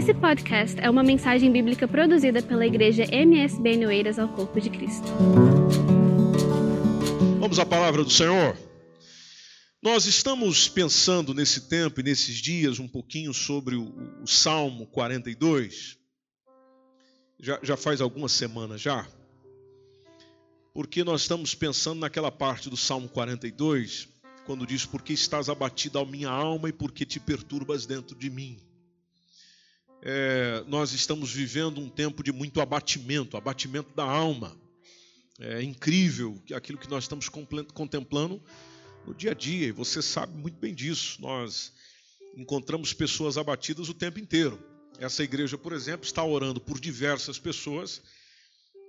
Esse podcast é uma mensagem bíblica produzida pela igreja MSB Noeiras ao Corpo de Cristo. Vamos à palavra do Senhor. Nós estamos pensando nesse tempo e nesses dias um pouquinho sobre o, o Salmo 42. Já, já faz algumas semanas já. Porque nós estamos pensando naquela parte do Salmo 42, quando diz: Por que estás abatido a minha alma e por que te perturbas dentro de mim? É, nós estamos vivendo um tempo de muito abatimento, abatimento da alma. É incrível aquilo que nós estamos contemplando no dia a dia, e você sabe muito bem disso. Nós encontramos pessoas abatidas o tempo inteiro. Essa igreja, por exemplo, está orando por diversas pessoas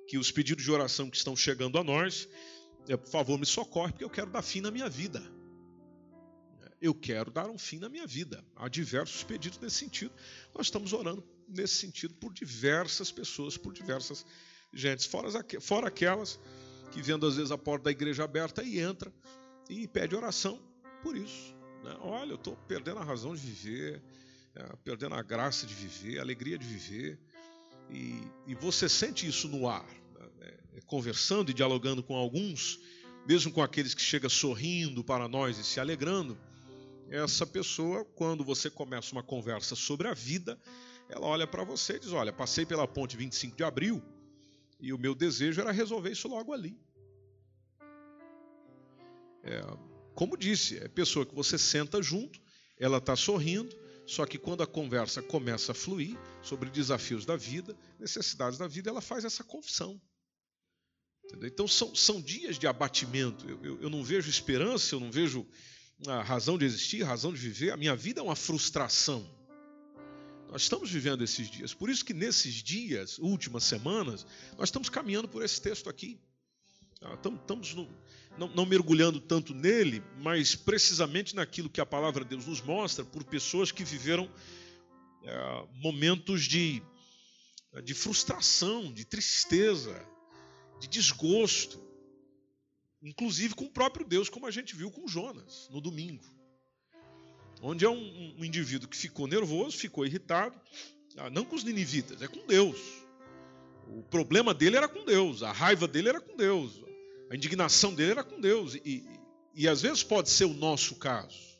que os pedidos de oração que estão chegando a nós, é, por favor, me socorre, porque eu quero dar fim na minha vida. Eu quero dar um fim na minha vida. Há diversos pedidos nesse sentido. Nós estamos orando nesse sentido por diversas pessoas, por diversas gentes, fora, fora aquelas que vendo às vezes a porta da igreja aberta e entra e pede oração por isso. Né? Olha, eu estou perdendo a razão de viver, é, perdendo a graça de viver, a alegria de viver. E, e você sente isso no ar, né? É, é, conversando e dialogando com alguns, mesmo com aqueles que chegam sorrindo para nós e se alegrando. Essa pessoa, quando você começa uma conversa sobre a vida, ela olha para você e diz: Olha, passei pela ponte 25 de abril e o meu desejo era resolver isso logo ali. É, como disse, é pessoa que você senta junto, ela está sorrindo, só que quando a conversa começa a fluir sobre desafios da vida, necessidades da vida, ela faz essa confissão. Entendeu? Então são, são dias de abatimento. Eu, eu, eu não vejo esperança, eu não vejo a razão de existir, a razão de viver. A minha vida é uma frustração. Nós estamos vivendo esses dias. Por isso que nesses dias, últimas semanas, nós estamos caminhando por esse texto aqui. Ah, estamos no, não, não, mergulhando tanto nele, mas precisamente naquilo que a palavra de Deus nos mostra por pessoas que viveram é, momentos de, de frustração, de tristeza, de desgosto, inclusive com o próprio Deus, como a gente viu com Jonas no domingo. Onde é um, um indivíduo que ficou nervoso, ficou irritado, ah, não com os ninivitas, é com Deus. O problema dele era com Deus, a raiva dele era com Deus, a indignação dele era com Deus. E, e, e às vezes pode ser o nosso caso.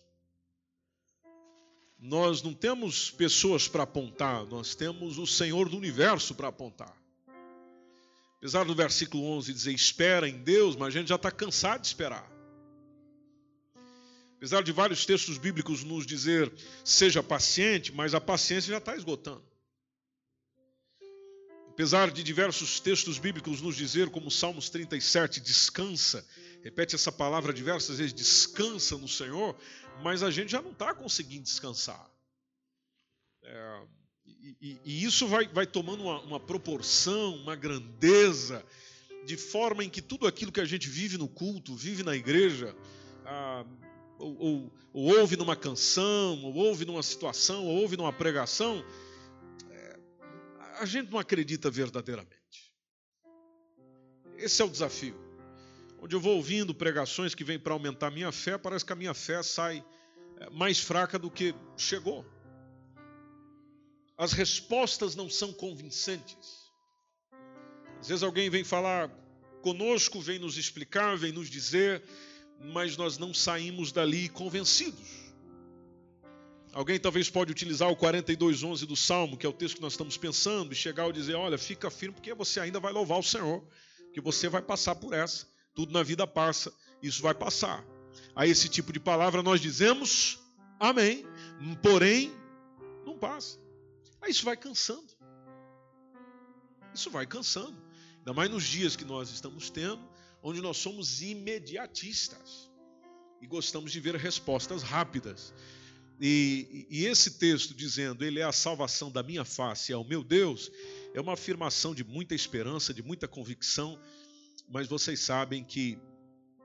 Nós não temos pessoas para apontar, nós temos o Senhor do universo para apontar. Apesar do versículo 11 dizer espera em Deus, mas a gente já está cansado de esperar. Apesar de vários textos bíblicos nos dizer seja paciente, mas a paciência já está esgotando. Apesar de diversos textos bíblicos nos dizer, como Salmos 37, descansa, repete essa palavra diversas vezes, descansa no Senhor, mas a gente já não está conseguindo descansar. É, e, e, isso vai, vai tomando uma, uma, proporção, uma grandeza, de forma em que tudo aquilo que a gente vive no culto, vive na igreja, ah, ou, ou, ou, ouve numa canção, ou ouve numa situação, ou ouve numa pregação, é, a gente não acredita verdadeiramente. Esse é o desafio. Onde eu vou ouvindo pregações que vêm para aumentar a minha fé, parece que a minha fé sai é, mais fraca do que chegou as respostas não são convincentes. Às vezes alguém vem falar conosco, vem nos explicar, vem nos dizer, mas nós não saímos dali convencidos. Alguém talvez pode utilizar o 42:11 do Salmo, que é o texto que nós estamos pensando, e chegar e dizer: "Olha, fica firme porque você ainda vai louvar o Senhor, que você vai passar por essa. Tudo na vida passa, isso vai passar." A esse tipo de palavra nós dizemos: "Amém". Porém, não passa. Aí isso vai cansando. Isso vai cansando. Ainda mais nos dias que nós estamos tendo, onde nós somos imediatistas e gostamos de ver respostas rápidas. E, e, esse texto dizendo, Ele é a salvação da minha face, é o meu Deus, é uma afirmação de muita esperança, de muita convicção, mas vocês sabem que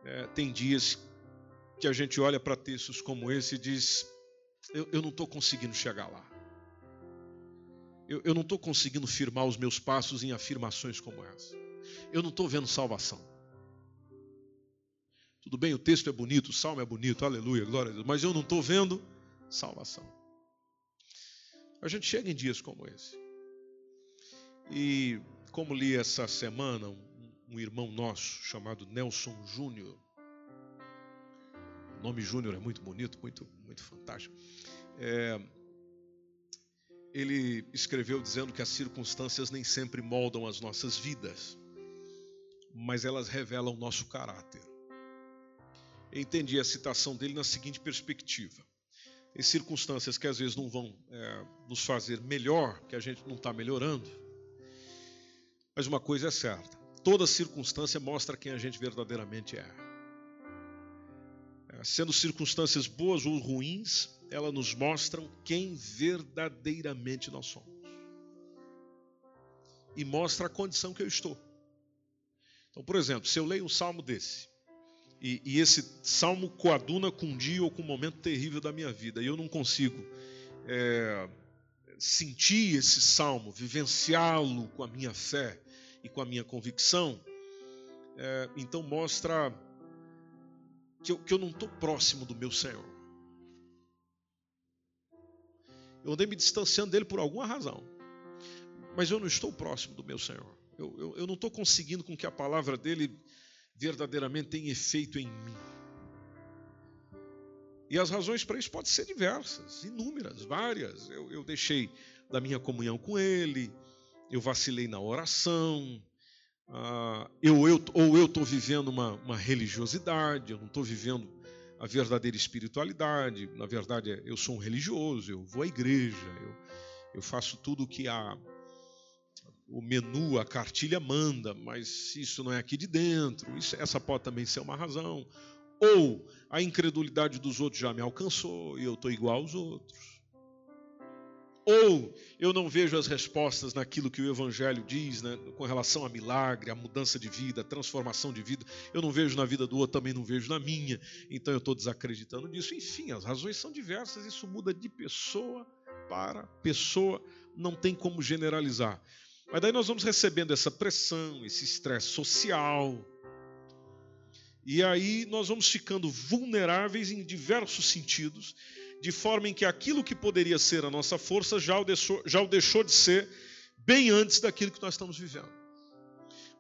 é, tem dias que a gente olha para textos como esse e diz: eu, eu não estou conseguindo chegar lá eu, eu não estou conseguindo firmar os meus passos em afirmações como essa. Eu não estou vendo salvação. Tudo bem, o texto é bonito, o salmo é bonito, aleluia, glória a Deus, mas eu não estou vendo salvação. A gente chega em dias como esse. E como li essa semana, um, irmão nosso chamado Nelson Júnior, o nome Júnior é muito bonito, muito, muito fantástico. É, ele escreveu dizendo que as circunstâncias nem sempre moldam as nossas vidas, mas elas revelam o nosso caráter. Eu entendi a citação dele na seguinte perspectiva: tem circunstâncias que às vezes não vão é, nos fazer melhor, que a gente não está melhorando, mas uma coisa é certa: toda circunstância mostra quem a gente verdadeiramente é. é sendo circunstâncias boas ou ruins, elas nos mostram quem verdadeiramente nós somos. E mostra a condição que eu estou. Então, por exemplo, se eu leio um salmo desse, e, e, esse salmo coaduna com um dia ou com um momento terrível da minha vida, e eu não consigo é, sentir esse salmo, vivenciá-lo com a minha fé e com a minha convicção, é, então mostra que eu, que eu não estou próximo do meu Senhor. Eu andei me distanciando dele por alguma razão. Mas eu não estou próximo do meu Senhor. Eu, eu, eu não estou conseguindo com que a palavra dele verdadeiramente tenha efeito em mim. E as razões para isso podem ser diversas, inúmeras, várias. Eu, eu deixei da minha comunhão com ele, eu vacilei na oração, ah, eu, eu, ou eu estou vivendo uma, uma religiosidade, eu não estou vivendo a verdadeira espiritualidade. Na verdade, eu sou um religioso, eu vou à igreja, eu, eu faço tudo que a, o menu, a cartilha manda, mas isso não é aqui de dentro. Isso, essa pode também ser uma razão. Ou a incredulidade dos outros já me alcançou e eu estou igual aos outros. Ou eu não vejo as respostas naquilo que o Evangelho diz, né, com relação a milagre, a mudança de vida, a transformação de vida. Eu não vejo na vida do outro, também não vejo na minha. Então eu estou desacreditando nisso. Enfim, as razões são diversas. Isso muda de pessoa para pessoa. Não tem como generalizar. Mas daí nós vamos recebendo essa pressão, esse estresse social. E aí nós vamos ficando vulneráveis em diversos sentidos de forma em que aquilo que poderia ser a nossa força já o deixou, já o deixou de ser bem antes daquilo que nós estamos vivendo.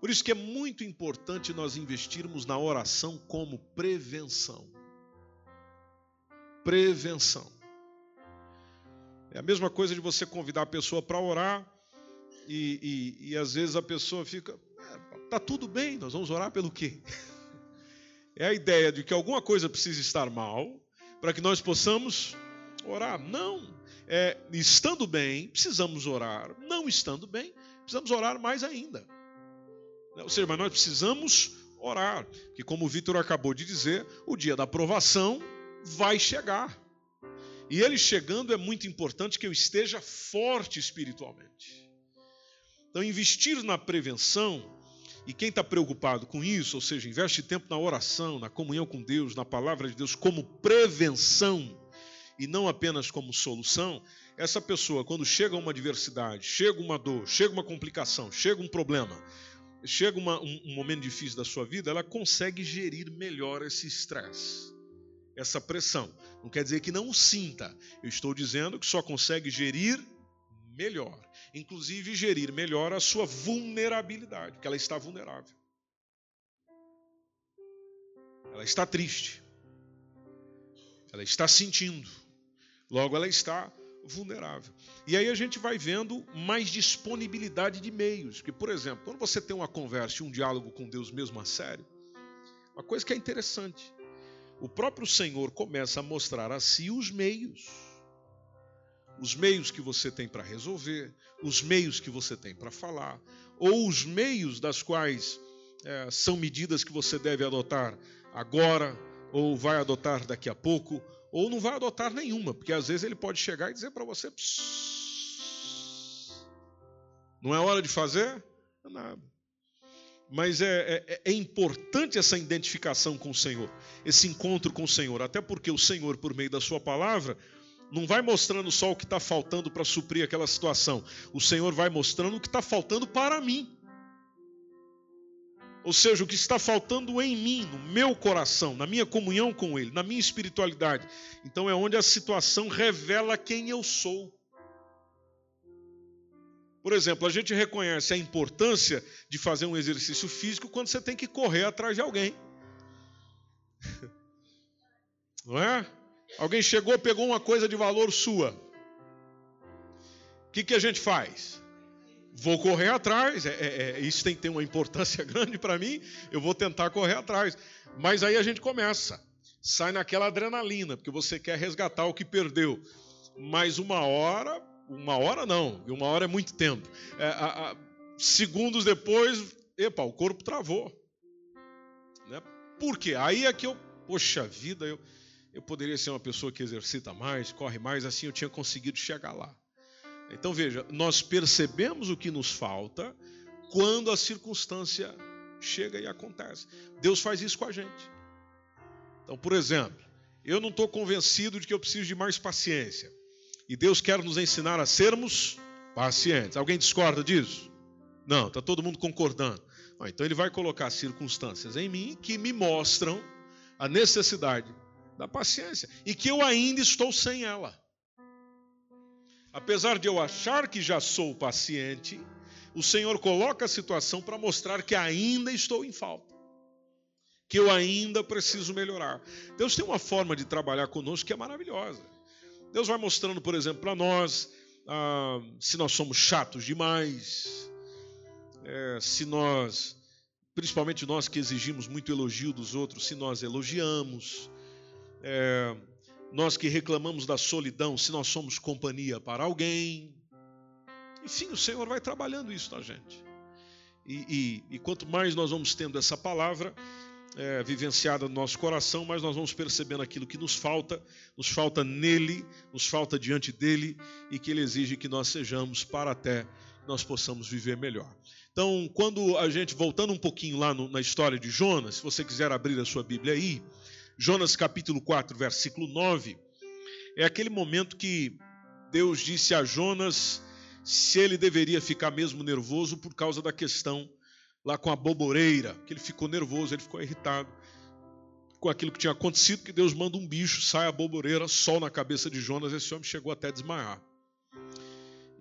Por isso que é muito importante nós investirmos na oração como prevenção. Prevenção. É a mesma coisa de você convidar a pessoa para orar e, e, e, às vezes a pessoa fica, é, tá tudo bem, nós vamos orar pelo quê? É a ideia de que alguma coisa precisa estar mal para que nós possamos orar. Não. É, estando bem, precisamos orar. Não estando bem, precisamos orar mais ainda. Ou seja, mas nós precisamos orar. Que, como o Vitor acabou de dizer, o dia da aprovação vai chegar. E ele chegando é muito importante que eu esteja forte espiritualmente. Então, investir na prevenção e quem está preocupado com isso, ou seja, investe tempo na oração, na comunhão com Deus, na palavra de Deus, como prevenção e não apenas como solução, essa pessoa, quando chega uma adversidade, chega uma dor, chega uma complicação, chega um problema, chega uma, um, um momento difícil da sua vida, ela consegue gerir melhor esse estresse, essa pressão. Não quer dizer que não o sinta, eu estou dizendo que só consegue gerir melhor inclusive gerir melhor a sua vulnerabilidade, porque ela está vulnerável. Ela está triste. Ela está sentindo. Logo, ela está vulnerável. E aí a gente vai vendo mais disponibilidade de meios. Que, por exemplo, quando você tem uma conversa e um diálogo com Deus mesmo a sério, uma coisa que é interessante, o próprio Senhor começa a mostrar a si os meios os meios que você tem para resolver, os meios que você tem para falar, ou os meios das quais é, são medidas que você deve adotar agora, ou vai adotar daqui a pouco, ou não vai adotar nenhuma, porque às vezes ele pode chegar e dizer para você: não é hora de fazer? É nada. Mas é, é, é, importante essa identificação com o Senhor, esse encontro com o Senhor, até porque o Senhor, por meio da Sua palavra, não vai mostrando só o que está faltando para suprir aquela situação. O Senhor vai mostrando o que está faltando para mim. Ou seja, o que está faltando em mim, no meu coração, na minha comunhão com Ele, na minha espiritualidade. Então é onde a situação revela quem eu sou. Por exemplo, a gente reconhece a importância de fazer um exercício físico quando você tem que correr atrás de alguém. Não é? Alguém chegou, pegou uma coisa de valor sua. O que, que a gente faz? Vou correr atrás. É, é, é isso tem que ter uma importância grande para mim. Eu vou tentar correr atrás. Mas aí a gente começa. Sai naquela adrenalina, porque você quer resgatar o que perdeu. Mas uma hora uma hora não, e uma hora é muito tempo. É, a, a, segundos depois, epa, o corpo travou. Né? Por quê? Aí é que eu, poxa vida, eu, eu poderia ser uma pessoa que exercita mais, corre mais, assim eu tinha conseguido chegar lá. Então veja, nós percebemos o que nos falta quando a circunstância chega e acontece. Deus faz isso com a gente. Então, por exemplo, eu não estou convencido de que eu preciso de mais paciência. E Deus quer nos ensinar a sermos pacientes. Alguém discorda disso? Não, está todo mundo concordando. Ah, então ele vai colocar circunstâncias em mim que me mostram a necessidade da paciência e que eu ainda estou sem ela. Apesar de eu achar que já sou paciente, o Senhor coloca a situação para mostrar que ainda estou em falta, que eu ainda preciso melhorar. Deus tem uma forma de trabalhar conosco que é maravilhosa. Deus vai mostrando, por exemplo, para nós ah, se nós somos chatos demais, é, se nós, principalmente nós que exigimos muito elogio dos outros, se nós elogiamos, é, nós que reclamamos da solidão, se nós somos companhia para alguém. Enfim, o Senhor vai trabalhando isso na gente. E, e, e quanto mais nós vamos tendo essa palavra, é, vivenciada no nosso coração, mas nós vamos percebendo aquilo que nos falta, nos falta nele, nos falta diante dele e que ele exige que nós sejamos para até nós possamos viver melhor. Então, quando a gente, voltando um pouquinho lá no, na história de Jonas, se você quiser abrir a sua Bíblia aí, Jonas capítulo 4, versículo 9, é aquele momento que Deus disse a Jonas se ele deveria ficar mesmo nervoso por causa da questão lá com a boboreira, que ele ficou nervoso, ele ficou irritado com aquilo que tinha acontecido, que Deus manda um bicho, sai a boboreira, sol na cabeça de Jonas, esse homem chegou até a desmaiar.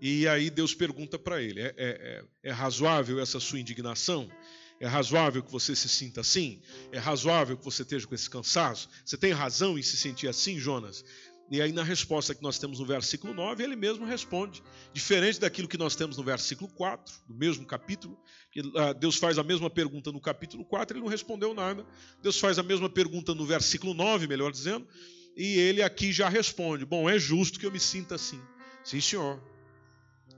E aí Deus pergunta para ele: é, é, é, é razoável essa sua indignação? É razoável que você se sinta assim? É razoável que você esteja com esse cansaço? Você tem razão em se sentir assim, Jonas? E aí, na resposta que nós temos no versículo 9, ele mesmo responde, diferente daquilo que nós temos no versículo 4, do mesmo capítulo, ah, Deus faz a mesma pergunta no capítulo 4, ele não respondeu nada. Deus faz a mesma pergunta no versículo 9, melhor dizendo, e ele aqui já responde: Bom, é justo que eu me sinta assim. Sim, senhor.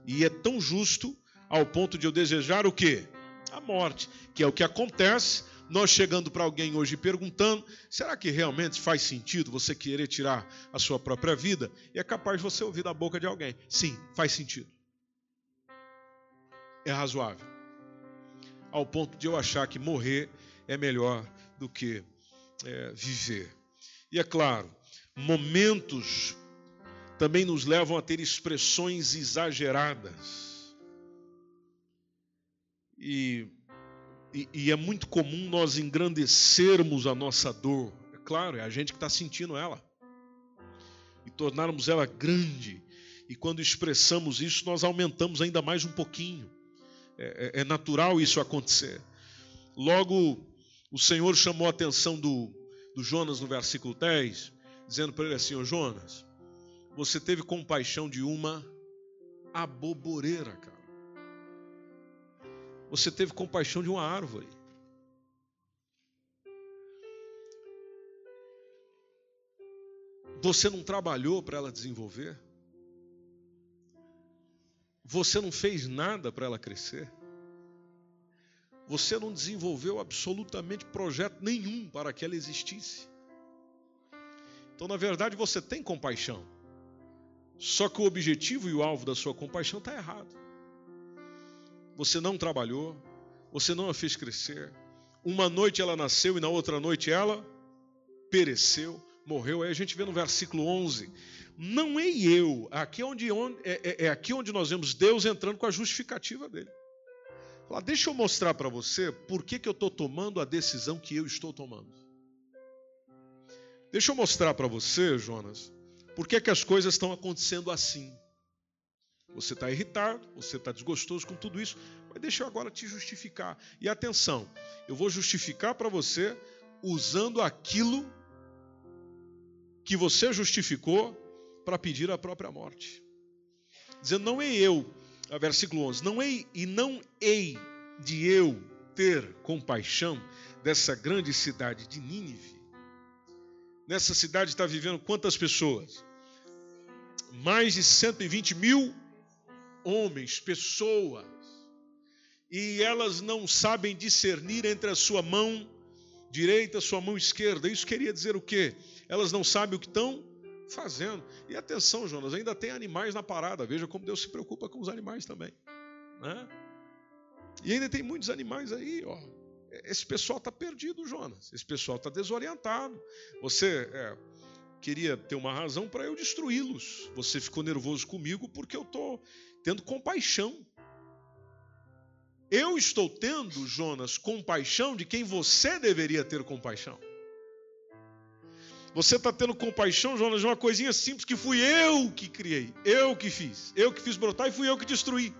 E é tão justo ao ponto de eu desejar o quê? A morte, que é o que acontece nós chegando para alguém hoje perguntando: será que realmente faz sentido você querer tirar a sua própria vida? E é capaz de você ouvir da boca de alguém: sim, faz sentido. É razoável. Ao ponto de eu achar que morrer é melhor do que é, viver. E é claro, momentos também nos levam a ter expressões exageradas. E e, e é muito comum nós engrandecermos a nossa dor. É claro, é a gente que está sentindo ela. E tornarmos ela grande. E quando expressamos isso, nós aumentamos ainda mais um pouquinho. É, é, é natural isso acontecer. Logo, o Senhor chamou a atenção do, do Jonas no versículo 10, dizendo para ele assim: Ô Jonas, você teve compaixão de uma aboboreira, cara. Você teve compaixão de uma árvore. Você não trabalhou para ela desenvolver? Você não fez nada para ela crescer? Você não desenvolveu absolutamente projeto nenhum para que ela existisse? Então, na verdade, você tem compaixão. Só que o objetivo e o alvo da sua compaixão está errado você não trabalhou, você não a fez crescer. Uma noite ela nasceu e na outra noite ela pereceu, morreu. Aí a gente vê no versículo 11: Não é eu, aqui é onde, onde é, é, é, aqui onde nós vemos Deus entrando com a justificativa dele. Fala, deixa eu mostrar para você por que, que eu estou tomando a decisão que eu estou tomando. Deixa eu mostrar para você, Jonas, por que, que as coisas estão acontecendo assim. Você está irritado, você está desgostoso com tudo isso, mas deixa eu agora te justificar. E atenção, eu vou justificar para você usando aquilo que você justificou para pedir a própria morte. Dizendo, não é eu, versículo 11, não é e não hei de eu ter compaixão dessa grande cidade de Nínive. Nessa cidade está vivendo quantas pessoas? Mais de 120 mil homens, pessoas. E elas não sabem discernir entre a sua mão direita e a sua mão esquerda. Isso queria dizer o quê? Elas não sabem o que estão fazendo. E atenção, Jonas, ainda tem animais na parada. Veja como Deus se preocupa com os animais também. Né? E ainda tem muitos animais aí, ó. Esse pessoal está perdido, Jonas. Esse pessoal está desorientado. Você é, queria ter uma razão para eu destruí-los. Você ficou nervoso comigo porque eu estou tendo compaixão. Eu estou tendo, Jonas, compaixão de quem você deveria ter compaixão. Você está tendo compaixão, Jonas, de uma coisinha simples que fui eu que criei, eu que fiz, eu que fiz brotar e fui eu que destruí.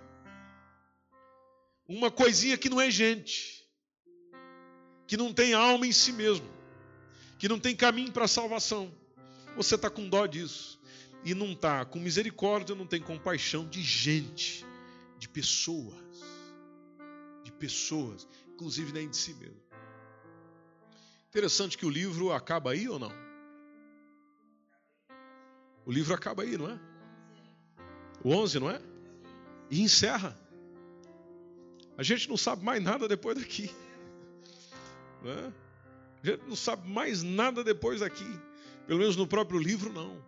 Uma coisinha que não é gente, que não tem alma em si mesmo, que não tem caminho para a salvação. Você está com dó disso e não está com misericórdia, não tem compaixão de gente, de pessoas, de pessoas, inclusive nem de si mesmo. Interessante que o livro acaba aí ou não? O livro acaba aí, não é? O 11, não é? E encerra. A gente não sabe mais nada depois daqui. Não é? A gente não sabe mais nada depois daqui. Pelo menos no próprio livro, não.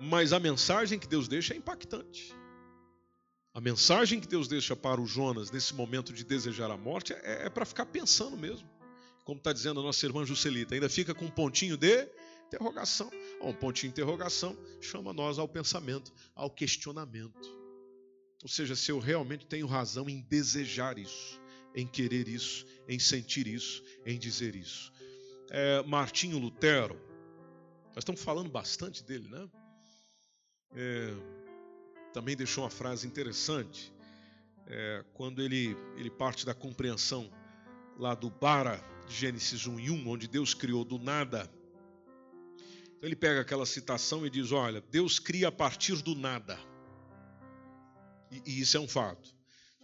Mas a mensagem que Deus deixa é impactante. A mensagem que Deus deixa para o Jonas nesse momento de desejar a morte é, é para ficar pensando mesmo. Como está dizendo a nossa irmã Juscelita, ainda fica com um pontinho de interrogação. Um pontinho de interrogação chama nós ao pensamento, ao questionamento. Ou seja, se eu realmente tenho razão em desejar isso, em querer isso, em sentir isso, em dizer isso. É, Martinho Lutero, nós estamos falando bastante dele, né? É, também deixou uma frase interessante, é, quando ele, ele parte da compreensão lá do Bara, de Gênesis 1 e 1, onde Deus criou do nada. Então ele pega aquela citação e diz: Olha, Deus cria a partir do nada. E, e isso é um fato.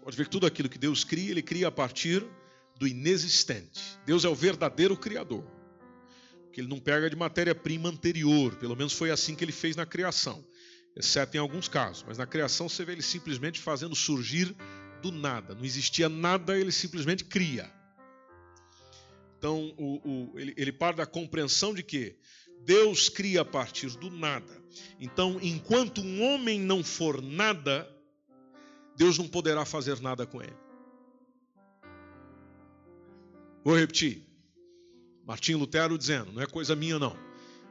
Pode ver que tudo aquilo que Deus cria, Ele cria a partir do inexistente. Deus é o verdadeiro Criador. Que Ele não pega de matéria-prima anterior. Pelo menos foi assim que Ele fez na criação. Exceto em alguns casos. Mas na criação você vê Ele simplesmente fazendo surgir do nada. Não existia nada, Ele simplesmente cria. Então, o, o, ele, ele parte da compreensão de que Deus cria a partir do nada. Então, enquanto um homem não for nada, Deus não poderá fazer nada com ele. Vou repetir. Martim Lutero dizendo, não é coisa minha não.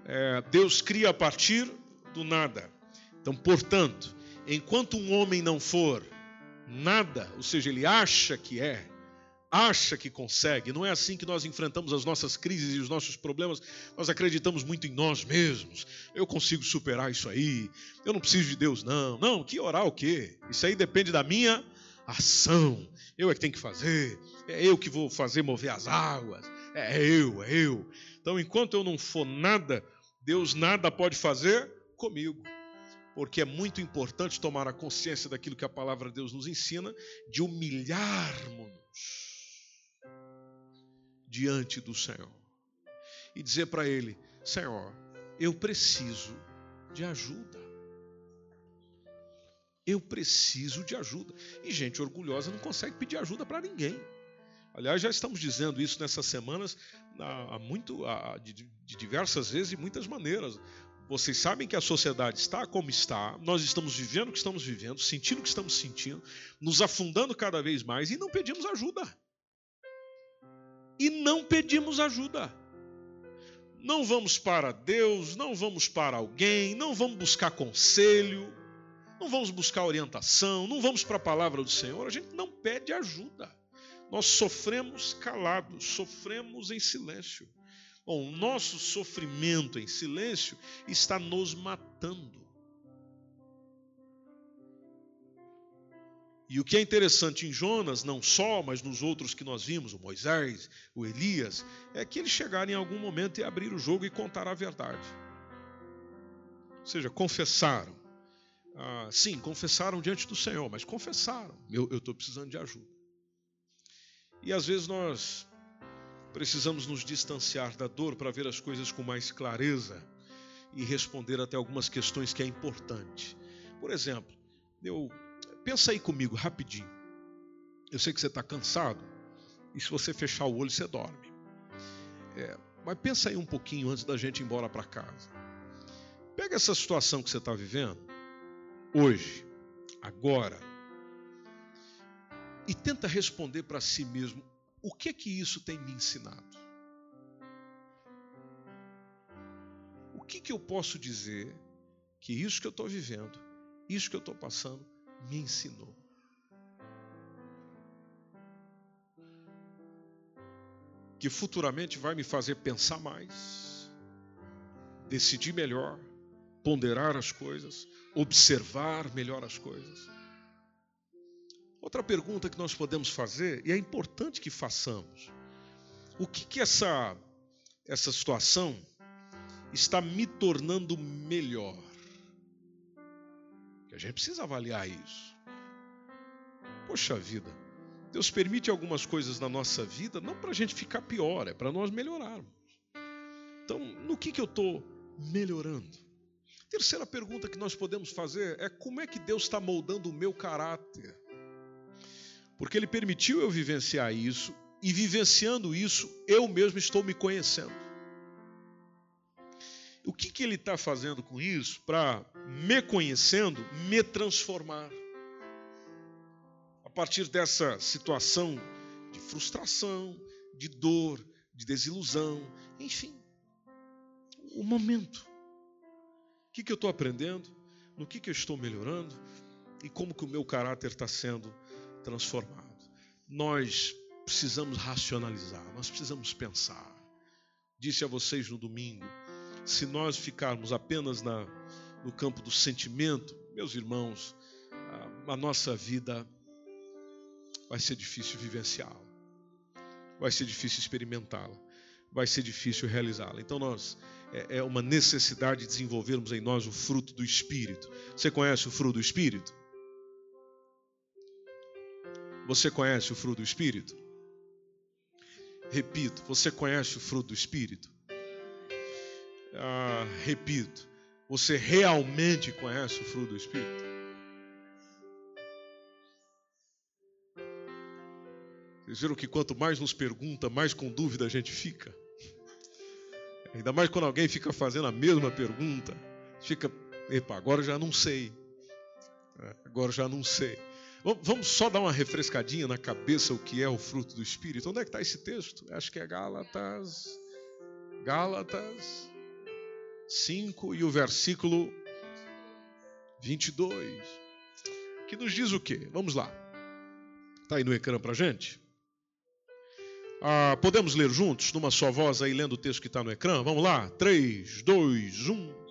É, Deus cria a partir do nada. Então, portanto, enquanto um homem não for nada, ou seja, ele acha que é, acha que consegue. Não é assim que nós enfrentamos as nossas crises e os nossos problemas. Nós acreditamos muito em nós mesmos. Eu consigo superar isso aí. Eu não preciso de Deus, não. Não, que orar o quê? Isso aí depende da minha ação. Eu é que tenho que fazer. É eu que vou fazer mover as águas. É eu, é eu. Então, enquanto eu não for nada, Deus nada pode fazer comigo porque é muito importante tomar a consciência daquilo que a palavra de Deus nos ensina, de humilharmos diante do Senhor e dizer para Ele: Senhor, eu preciso de ajuda. Eu preciso de ajuda. E gente orgulhosa não consegue pedir ajuda para ninguém. Aliás, já estamos dizendo isso nessas semanas há muito, há, de, de diversas vezes e muitas maneiras. Vocês sabem que a sociedade está como está, nós estamos vivendo o que estamos vivendo, sentindo o que estamos sentindo, nos afundando cada vez mais e não pedimos ajuda e não pedimos ajuda. Não vamos para Deus, não vamos para alguém, não vamos buscar conselho, não vamos buscar orientação, não vamos para a palavra do Senhor, a gente não pede ajuda. Nós sofremos calados, sofremos em silêncio. Bom, o nosso sofrimento em silêncio está nos matando. E o que é interessante em Jonas, não só, mas nos outros que nós vimos, o Moisés, o Elias, é que eles chegaram em algum momento e abriram o jogo e contaram a verdade. Ou seja, confessaram. Ah, sim, confessaram diante do Senhor, mas confessaram. Eu estou precisando de ajuda. E às vezes nós precisamos nos distanciar da dor para ver as coisas com mais clareza e responder até algumas questões que é importante. Por exemplo, eu Pensa aí comigo rapidinho. Eu sei que você está cansado e se você fechar o olho você dorme. É, mas pensa aí um pouquinho antes da gente ir embora para casa. Pega essa situação que você está vivendo hoje, agora, e tenta responder para si mesmo o que que isso tem me ensinado. O que, que eu posso dizer que isso que eu estou vivendo, isso que eu estou passando, me ensinou. Que futuramente vai me fazer pensar mais, decidir melhor, ponderar as coisas, observar melhor as coisas. Outra pergunta que nós podemos fazer, e é importante que façamos: o que, que essa, essa situação está me tornando melhor? A gente precisa avaliar isso. Poxa vida, Deus permite algumas coisas na nossa vida não para a gente ficar pior, é para nós melhorarmos. Então, no que, que eu estou melhorando? Terceira pergunta que nós podemos fazer é como é que Deus está moldando o meu caráter? Porque Ele permitiu eu vivenciar isso, e vivenciando isso, eu mesmo estou me conhecendo. O que, que ele está fazendo com isso para, me conhecendo, me transformar? A partir dessa situação de frustração, de dor, de desilusão, enfim, o momento. O que, que eu estou aprendendo? No que, que eu estou melhorando? E como que o meu caráter está sendo transformado? Nós precisamos racionalizar, nós precisamos pensar. Disse a vocês no domingo, se nós ficarmos apenas na, no campo do sentimento, meus irmãos, a, a nossa vida vai ser difícil vivenciá-la, vai ser difícil experimentá-la, vai ser difícil realizá-la. Então nós é, é uma necessidade de desenvolvermos em nós o fruto do Espírito. Você conhece o fruto do Espírito? Você conhece o fruto do Espírito? Repito, você conhece o fruto do Espírito? ah, repito, você realmente conhece o fruto do Espírito? Vocês viram que quanto mais nos pergunta, mais com dúvida a gente fica? Ainda mais quando alguém fica fazendo a mesma pergunta, fica, epa, agora já não sei. É, agora já não sei. Vamos só dar uma refrescadinha na cabeça o que é o fruto do Espírito. Onde é que está esse texto? Acho que é Gálatas. Gálatas 5 e o versículo 22, que nos diz o quê? Vamos lá. Está aí no ecrã para gente? Ah, podemos ler juntos, numa só voz, aí lendo o texto que está no ecrã? Vamos lá? 3, 2, 1.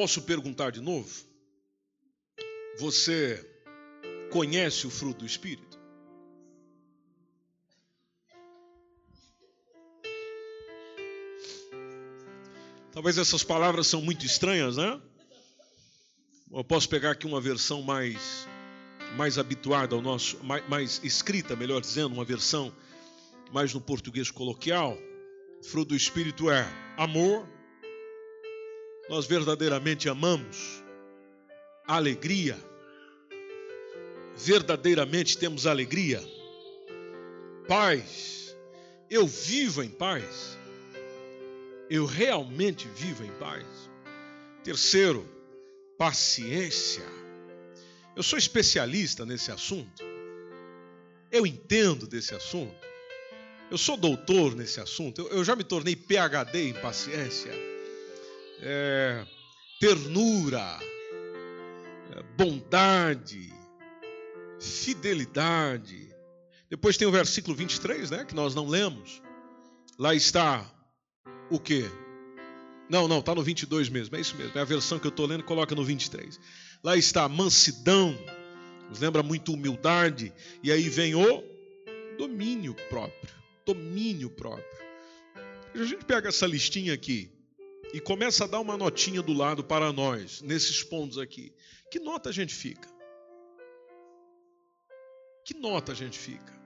Posso perguntar de novo? Você conhece o fruto do Espírito? Talvez essas palavras são muito estranhas, né? Eu posso pegar aqui uma versão mais mais habituada ao nosso, mais, mais escrita, melhor dizendo, uma versão mais no português coloquial. Fruto do Espírito é amor, nós verdadeiramente amamos, alegria, verdadeiramente temos alegria, paz, eu vivo em paz, eu realmente vivo em paz. Terceiro, paciência. Eu sou especialista nesse assunto, eu entendo desse assunto, eu sou doutor nesse assunto, eu, já me tornei PhD em paciência. É, ternura, é, bondade, fidelidade. Depois tem o versículo 23, né, que nós não lemos. Lá está o quê? Não, não, está no 22 mesmo, é isso mesmo. É a versão que eu estou lendo, coloca no 23. Lá está mansidão, nos lembra muito humildade, e aí vem o domínio próprio. Domínio próprio. A gente pega essa listinha aqui e começa a dar uma notinha do lado para nós, nesses pontos aqui. Que nota a gente fica? Que nota a gente fica?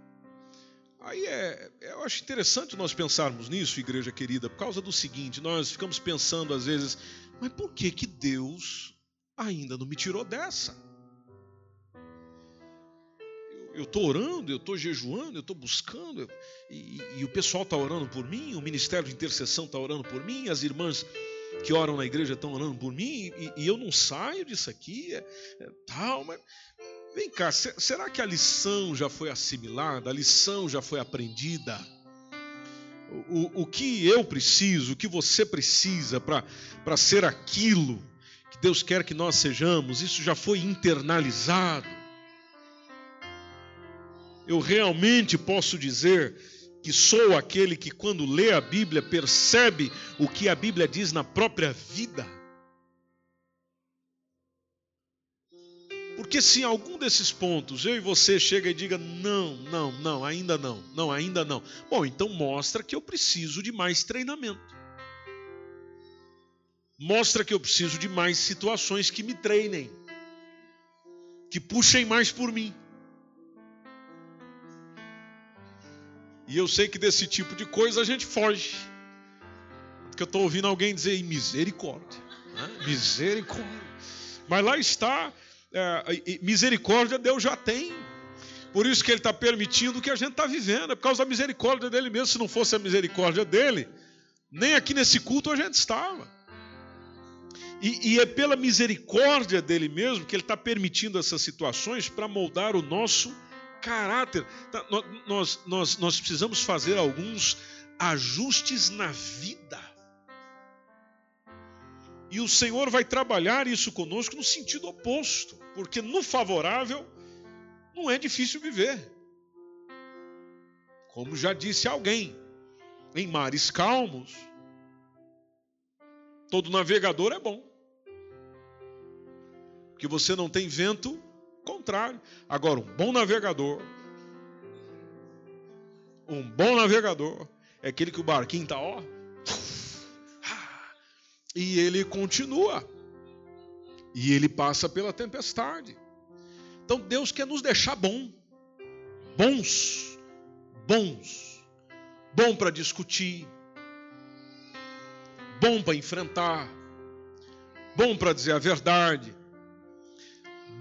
Aí é, eu acho interessante nós pensarmos nisso, igreja querida, por causa do seguinte: nós ficamos pensando às vezes, mas por que que Deus ainda não me tirou dessa? Eu estou orando, eu estou jejuando, eu estou buscando, e, e, o pessoal está orando por mim, o ministério de intercessão está orando por mim, as irmãs que oram na igreja estão orando por mim, e, e eu não saio disso aqui, é, é, tal, mas vem cá, será que a lição já foi assimilada, a lição já foi aprendida? O, o que eu preciso, o que você precisa para ser aquilo que Deus quer que nós sejamos, isso já foi internalizado eu realmente posso dizer que sou aquele que, quando lê a Bíblia, percebe o que a Bíblia diz na própria vida? Porque se em algum desses pontos eu e você chega e diga não, não, não, ainda não, não, ainda não. Bom, então mostra que eu preciso de mais treinamento. Mostra que eu preciso de mais situações que me treinem, que puxem mais por mim. E eu sei que desse tipo de coisa a gente foge. Porque eu estou ouvindo alguém dizer misericórdia. Né? Misericórdia. Mas lá está, é, misericórdia Deus já tem. Por isso que Ele está permitindo o que a gente está vivendo. É por causa da misericórdia dele mesmo. Se não fosse a misericórdia dele, nem aqui nesse culto a gente estava. E, e é pela misericórdia dele mesmo que Ele está permitindo essas situações para moldar o nosso caráter. Tá, nós, nós, nós precisamos fazer alguns ajustes na vida. E o Senhor vai trabalhar isso conosco no sentido oposto, porque no favorável não é difícil viver. Como já disse alguém, em mares calmos, todo navegador é bom. Porque você não tem vento contrário. Agora, um bom navegador, um bom navegador é aquele que o barquinho está, ó, e ele continua, e ele passa pela tempestade. Então Deus quer nos deixar bom, bons, bons, bom para discutir, bom para enfrentar, bom para dizer a verdade,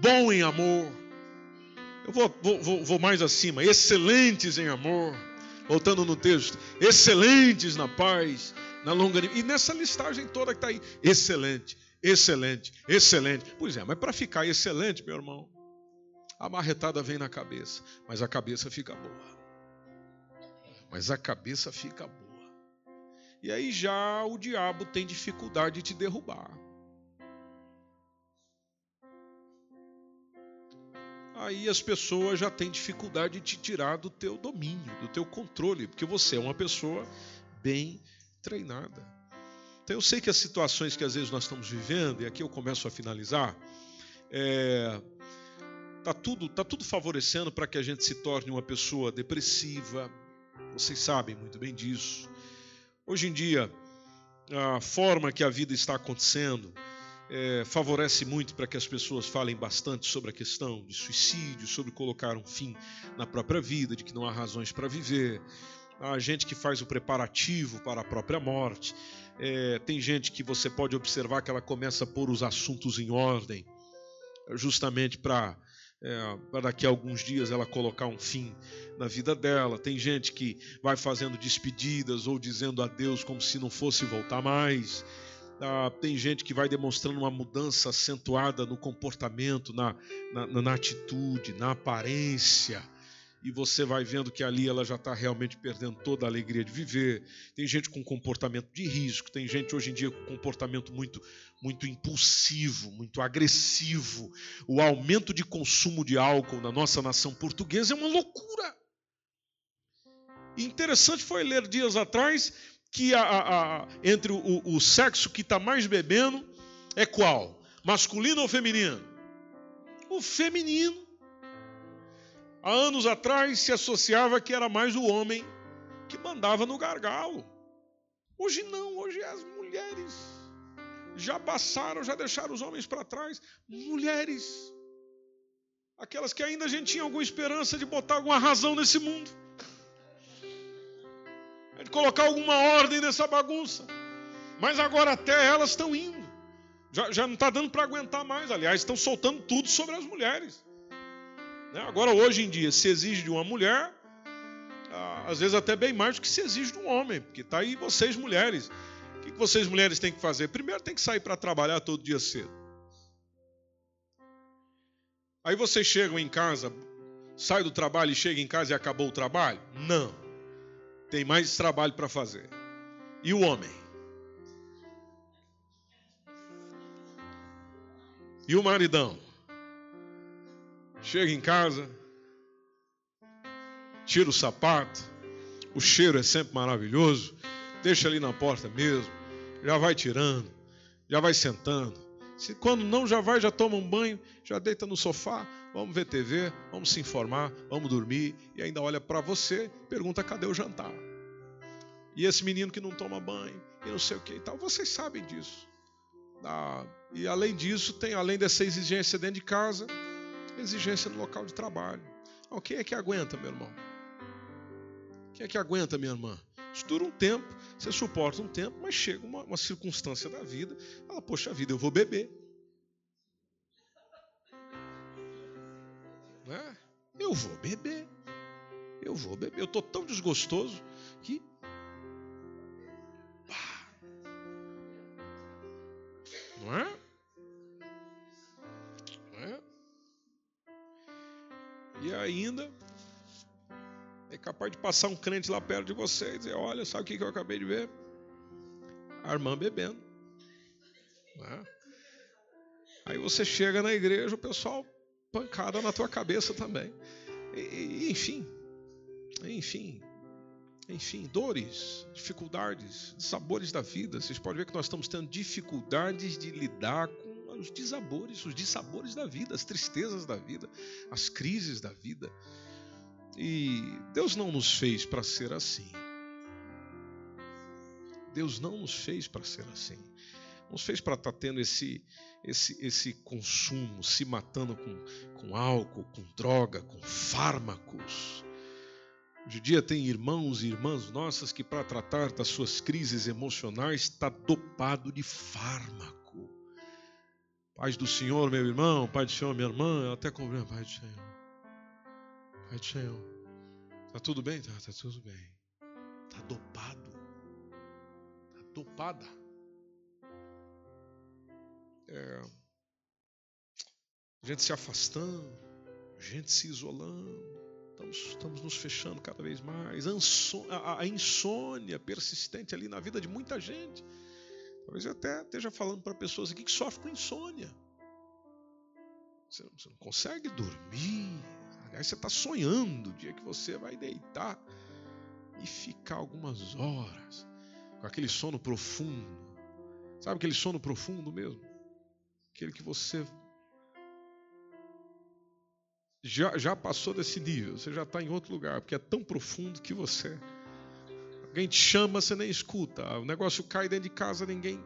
bom em amor. Eu vou, vou, vou mais acima, excelentes em amor. Voltando no texto, excelentes na paz, na longanimidade. E nessa listagem toda que está aí, excelente, excelente, excelente. Pois é, mas para ficar excelente, meu irmão, a marretada vem na cabeça, mas a cabeça fica boa. Mas a cabeça fica boa. E aí já o diabo tem dificuldade de te derrubar. Aí as pessoas já têm dificuldade de te tirar do teu domínio, do teu controle, porque você é uma pessoa bem treinada. Então eu sei que as situações que às vezes nós estamos vivendo, e aqui eu começo a finalizar, é, tá tudo tá tudo favorecendo para que a gente se torne uma pessoa depressiva. Vocês sabem muito bem disso. Hoje em dia, a forma que a vida está acontecendo, é, favorece muito para que as pessoas falem bastante sobre a questão de suicídio, sobre colocar um fim na própria vida, de que não há razões para viver. Há gente que faz o preparativo para a própria morte. É, tem gente que você pode observar que ela começa a pôr os assuntos em ordem, justamente para é, para daqui a alguns dias ela colocar um fim na vida dela. Tem gente que vai fazendo despedidas ou dizendo adeus como se não fosse voltar mais. Ah, tem gente que vai demonstrando uma mudança acentuada no comportamento, na, na, na atitude, na aparência. e você vai vendo que ali ela já está realmente perdendo toda a alegria de viver. Tem gente com comportamento de risco, tem gente hoje em dia com comportamento muito, muito impulsivo, muito agressivo. O aumento de consumo de álcool na nossa nação portuguesa é uma loucura. Interessante foi ler dias atrás que a, a, a, entre o, o sexo que está mais bebendo é qual? Masculino ou feminino? O feminino. Há anos atrás se associava que era mais o homem que mandava no gargalo. Hoje não, hoje as mulheres já passaram, já deixaram os homens para trás. Mulheres, aquelas que ainda a gente tinha alguma esperança de botar alguma razão nesse mundo, de colocar alguma ordem nessa bagunça. Mas agora até elas estão indo. Já, já não está dando para aguentar mais. Aliás, estão soltando tudo sobre as mulheres. Né? Agora, hoje em dia, se exige de uma mulher, ah, às vezes até bem mais do que se exige de um homem, porque está aí vocês mulheres. O que vocês mulheres têm que fazer? Primeiro tem que sair para trabalhar todo dia cedo. Aí vocês chegam em casa, sai do trabalho e chega em casa e acabou o trabalho? Não. Tem mais trabalho para fazer. E o homem? E o maridão? Chega em casa, tira o sapato, o cheiro é sempre maravilhoso, deixa ali na porta mesmo, já vai tirando, já vai sentando. Se quando não já vai, já toma um banho, já deita no sofá, vamos ver TV, vamos se informar, vamos dormir e ainda olha para você, pergunta cadê o jantar. E esse menino que não toma banho e não sei o que e tal, vocês sabem disso. Ah, e além disso, tem além dessa exigência dentro de casa, exigência no local de trabalho. Oh, quem é que aguenta, meu irmão? Quem é que aguenta, minha irmã? Isso dura um tempo, você suporta um tempo, mas chega uma, uma circunstância da vida, fala, poxa vida, eu vou beber. Né? Eu vou beber. Eu vou beber. Eu estou tão desgostoso que. Pá. Não é? E ainda é capaz de passar um crente lá perto de você e dizer: Olha, sabe o que eu acabei de ver? A irmã bebendo. É? Aí você chega na igreja, o pessoal pancada na tua cabeça também. E, enfim, enfim, enfim, dores, dificuldades, sabores da vida. Vocês podem ver que nós estamos tendo dificuldades de lidar com os desabores, os dissabores da vida, as tristezas da vida, as crises da vida. E Deus não nos fez para ser assim. Deus não nos fez para ser assim. Nos fez para estar tá tendo esse, esse, esse consumo, se matando com, com álcool, com droga, com fármacos. Hoje em dia tem irmãos e irmãs nossas que, para tratar das suas crises emocionais, está dopado de fármaco. Paz do Senhor, meu irmão, Pai do Senhor, minha irmã, eu até comprei, Pai do Senhor. Pai do Senhor. Tá tudo bem? Tá, tá tudo bem. Tá dopado. Tá dopada. É, gente se afastando, gente se isolando, estamos, estamos nos fechando cada vez mais. A, insônia persistente ali na vida de muita gente. Talvez eu até esteja falando para pessoas aqui que sofrem com insônia. Você não, você não consegue dormir. Aliás, você está sonhando o dia que você vai deitar e ficar algumas horas com aquele sono profundo. Sabe aquele sono profundo mesmo? Aquele que você já, já passou desse nível, você já está em outro lugar, porque é tão profundo que você Alguém te chama, você nem escuta. O negócio cai dentro de casa, ninguém.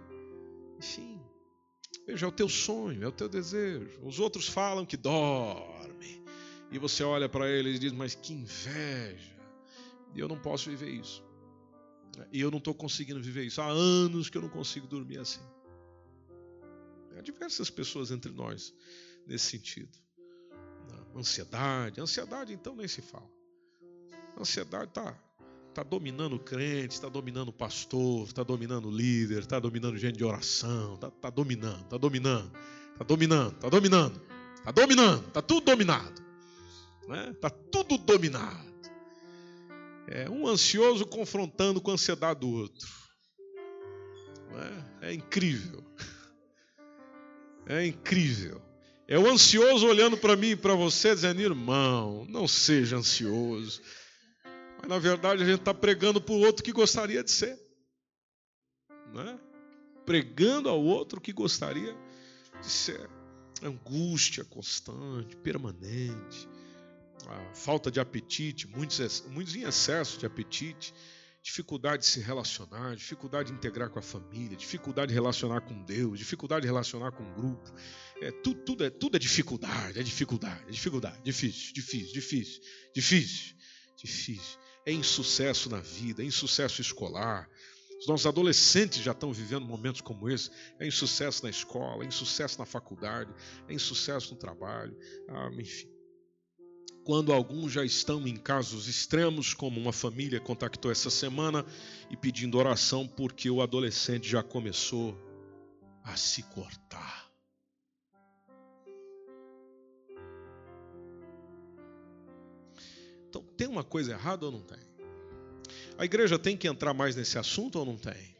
Enfim. Veja, é o teu sonho, é o teu desejo. Os outros falam que dorme. E você olha para eles e diz, mas que inveja. E eu não posso viver isso. E eu não estou conseguindo viver isso. Há anos que eu não consigo dormir assim. Há diversas pessoas entre nós nesse sentido. Ansiedade. Ansiedade, então, nem se fala. Ansiedade está está dominando o crente, está dominando o pastor, está dominando o líder, está dominando gente de oração, está tá dominando, está dominando, está dominando, está dominando, está dominando, está tudo dominado. Está né? Tá tudo dominado. É um ansioso confrontando com a ansiedade do outro. É? é incrível. É incrível. É o ansioso olhando para mim e para você, dizendo: irmão, não seja ansioso. Mas na verdade a gente está pregando para o outro que gostaria de ser. Né? Pregando ao outro que gostaria de ser. Angústia constante, permanente, falta de apetite, muitos, muitos em excesso de apetite, dificuldade de se relacionar, dificuldade de integrar com a família, dificuldade de relacionar com Deus, dificuldade de relacionar com o grupo. É, tudo, tudo, é, tudo é dificuldade, é dificuldade, é dificuldade, difícil, difícil, difícil, difícil, difícil. É insucesso na vida, é insucesso escolar. Os nossos adolescentes já estão vivendo momentos como esse. É insucesso na escola, é insucesso na faculdade, é insucesso no trabalho, ah, enfim quando alguns já estão em casos extremos, como uma família contactou essa semana e pedindo oração porque o adolescente já começou a se cortar. Então, tem uma coisa errada ou não tem? A igreja tem que entrar mais nesse assunto ou não tem?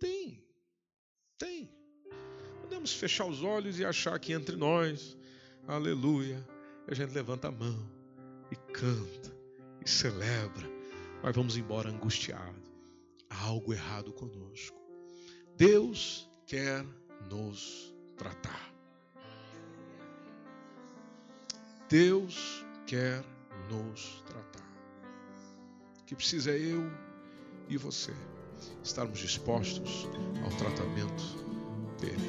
Tem. Tem. Podemos fechar os olhos e achar que entre nós, aleluia, a gente levanta a mão canta e celebra, mas vamos embora angustiado. Há algo errado conosco. Deus quer nos tratar. Deus quer nos tratar. O que precisa é eu e você estarmos dispostos ao tratamento dele.